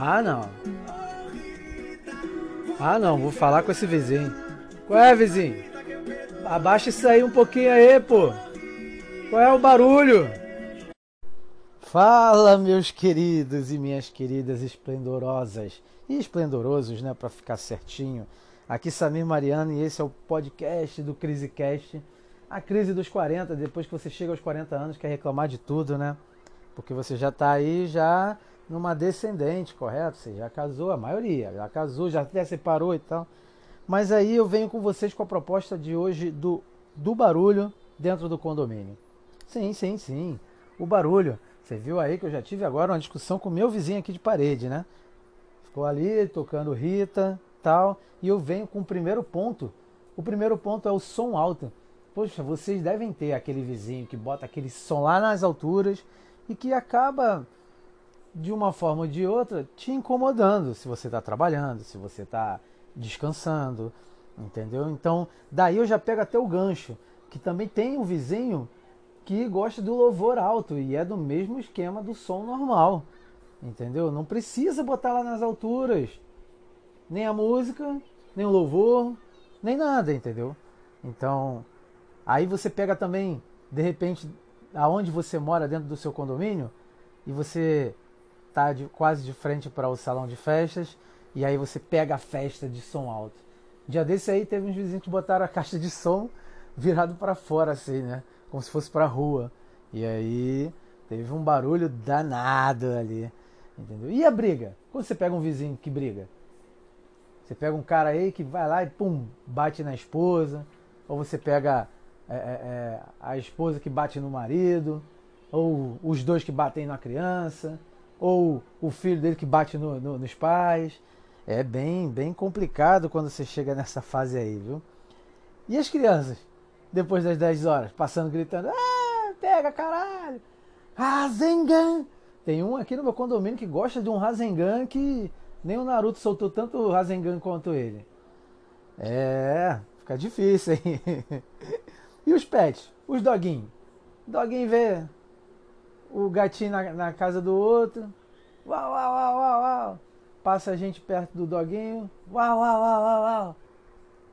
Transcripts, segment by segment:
Ah, não. Ah, não, vou falar com esse vizinho. Qual é, vizinho? Abaixa isso aí um pouquinho aí, pô. Qual é o barulho? Fala, meus queridos e minhas queridas esplendorosas e esplendorosos, né, para ficar certinho. Aqui Samir Mariano e esse é o podcast do CriseCast. A crise dos 40, depois que você chega aos 40 anos, quer reclamar de tudo, né? Porque você já está aí já numa descendente, correto? Você já casou, a maioria já casou, já até separou e tal. Mas aí eu venho com vocês com a proposta de hoje do, do barulho dentro do condomínio. Sim, sim, sim. O barulho. Você viu aí que eu já tive agora uma discussão com meu vizinho aqui de parede, né? Ficou ali tocando Rita, tal, e eu venho com o primeiro ponto. O primeiro ponto é o som alto. Poxa, vocês devem ter aquele vizinho que bota aquele som lá nas alturas e que acaba de uma forma ou de outra te incomodando se você está trabalhando, se você está descansando, entendeu? Então, daí eu já pego até o gancho, que também tem um vizinho que gosta do louvor alto e é do mesmo esquema do som normal, entendeu? Não precisa botar lá nas alturas nem a música, nem o louvor, nem nada, entendeu? Então, Aí você pega também, de repente, aonde você mora dentro do seu condomínio e você de, quase de frente para o salão de festas e aí você pega a festa de som alto. Dia desse aí teve uns vizinhos que botaram a caixa de som virado para fora assim, né? Como se fosse para rua. E aí teve um barulho danado ali, entendeu? E a briga? Quando você pega um vizinho que briga? Você pega um cara aí que vai lá e pum, bate na esposa, ou você pega é, é, é, a esposa que bate no marido, ou os dois que batem na criança, ou o filho dele que bate no, no, nos pais. É bem, bem complicado quando você chega nessa fase aí, viu? E as crianças, depois das 10 horas, passando gritando: Ah, pega caralho! Rasengan! Tem um aqui no meu condomínio que gosta de um Rasengan que nem o Naruto soltou tanto Rasengan quanto ele. É, fica difícil, hein? E os pets? Os doguinhos? Doguinho vê o gatinho na, na, casa do outro. Uau, uau, uau, uau, uau. Passa a gente perto do doguinho. Uau, uau, uau, uau, uau.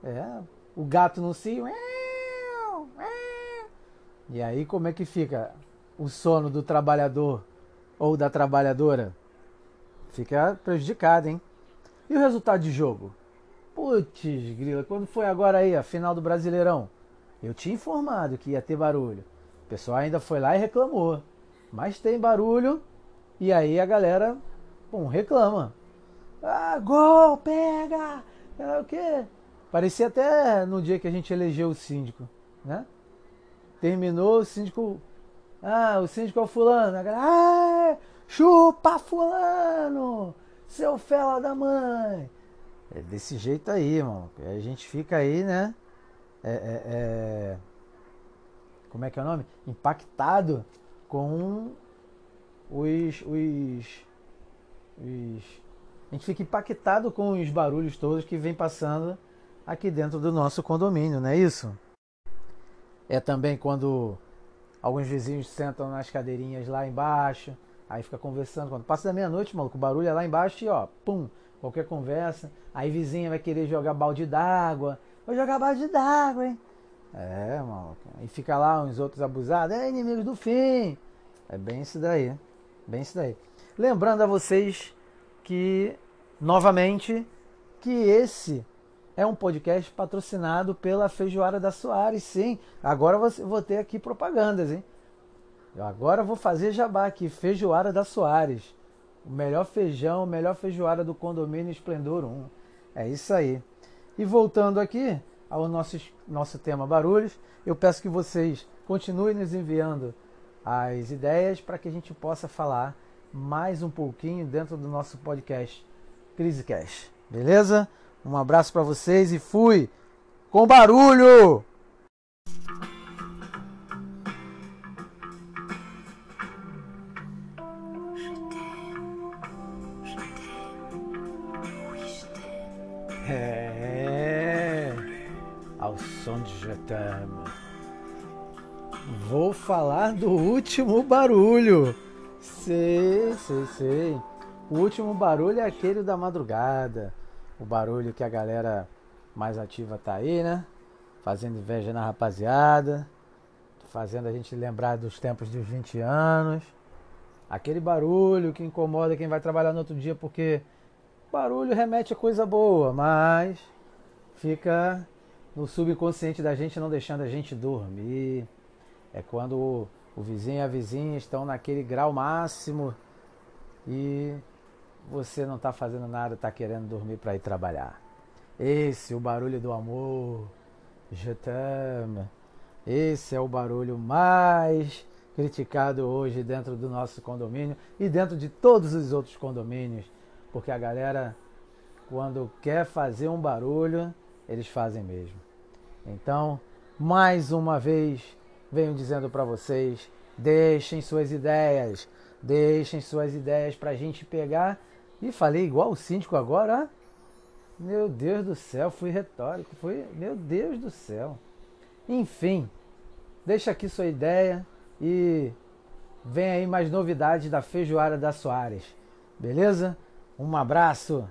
É, o gato no cio. E aí como é que fica o sono do trabalhador ou da trabalhadora? Fica prejudicado, hein? E o resultado de jogo? Putz, grila, quando foi agora aí a final do Brasileirão? Eu tinha informado que ia ter barulho. O pessoal ainda foi lá e reclamou. Mas tem barulho e aí a galera bom, reclama. Ah, gol, pega! É o quê? Parecia até no dia que a gente elegeu o síndico, né? Terminou o síndico. Ah, o síndico é o fulano. A galera, ah, chupa fulano! Seu fela da mãe! É desse jeito aí, irmão. A gente fica aí, né? É, é, é, como é que é o nome? Impactado com os, os, os. A gente fica impactado com os barulhos todos que vem passando aqui dentro do nosso condomínio, não é isso? É também quando alguns vizinhos sentam nas cadeirinhas lá embaixo, aí fica conversando. Quando passa da meia-noite, maluco, o barulho é lá embaixo e ó, pum, qualquer conversa. Aí vizinha vai querer jogar balde d'água, Vou jogar balde d'água, hein? É, mano. E fica lá uns outros abusados. É, inimigos do fim. É bem isso daí. Bem isso daí. Lembrando a vocês que, novamente, que esse é um podcast patrocinado pela Feijoada da Soares, sim. Agora vou ter aqui propagandas, hein? Agora vou fazer jabá aqui, Feijoada da Soares. O melhor feijão, o melhor feijoada do condomínio Esplendor 1. É isso aí. E voltando aqui ao nosso, nosso tema barulhos, eu peço que vocês continuem nos enviando as ideias para que a gente possa falar mais um pouquinho dentro do nosso podcast Crise Cash. Beleza? Um abraço para vocês e fui com barulho! Vou falar do último barulho. Sei, sei, sei. O último barulho é aquele da madrugada. O barulho que a galera mais ativa tá aí, né? Fazendo inveja na rapaziada. Fazendo a gente lembrar dos tempos dos 20 anos. Aquele barulho que incomoda quem vai trabalhar no outro dia, porque barulho remete a coisa boa, mas fica no subconsciente da gente, não deixando a gente dormir. É quando o, o vizinho e a vizinha estão naquele grau máximo e você não está fazendo nada, está querendo dormir para ir trabalhar. Esse é o barulho do amor. Je t'aime. Esse é o barulho mais criticado hoje dentro do nosso condomínio e dentro de todos os outros condomínios, porque a galera, quando quer fazer um barulho, eles fazem mesmo. Então, mais uma vez, venho dizendo para vocês: deixem suas ideias, deixem suas ideias para a gente pegar. E falei igual o síndico agora, meu Deus do céu, fui retórico, foi, meu Deus do céu. Enfim, deixa aqui sua ideia e vem aí mais novidades da feijoada da Soares. Beleza? Um abraço.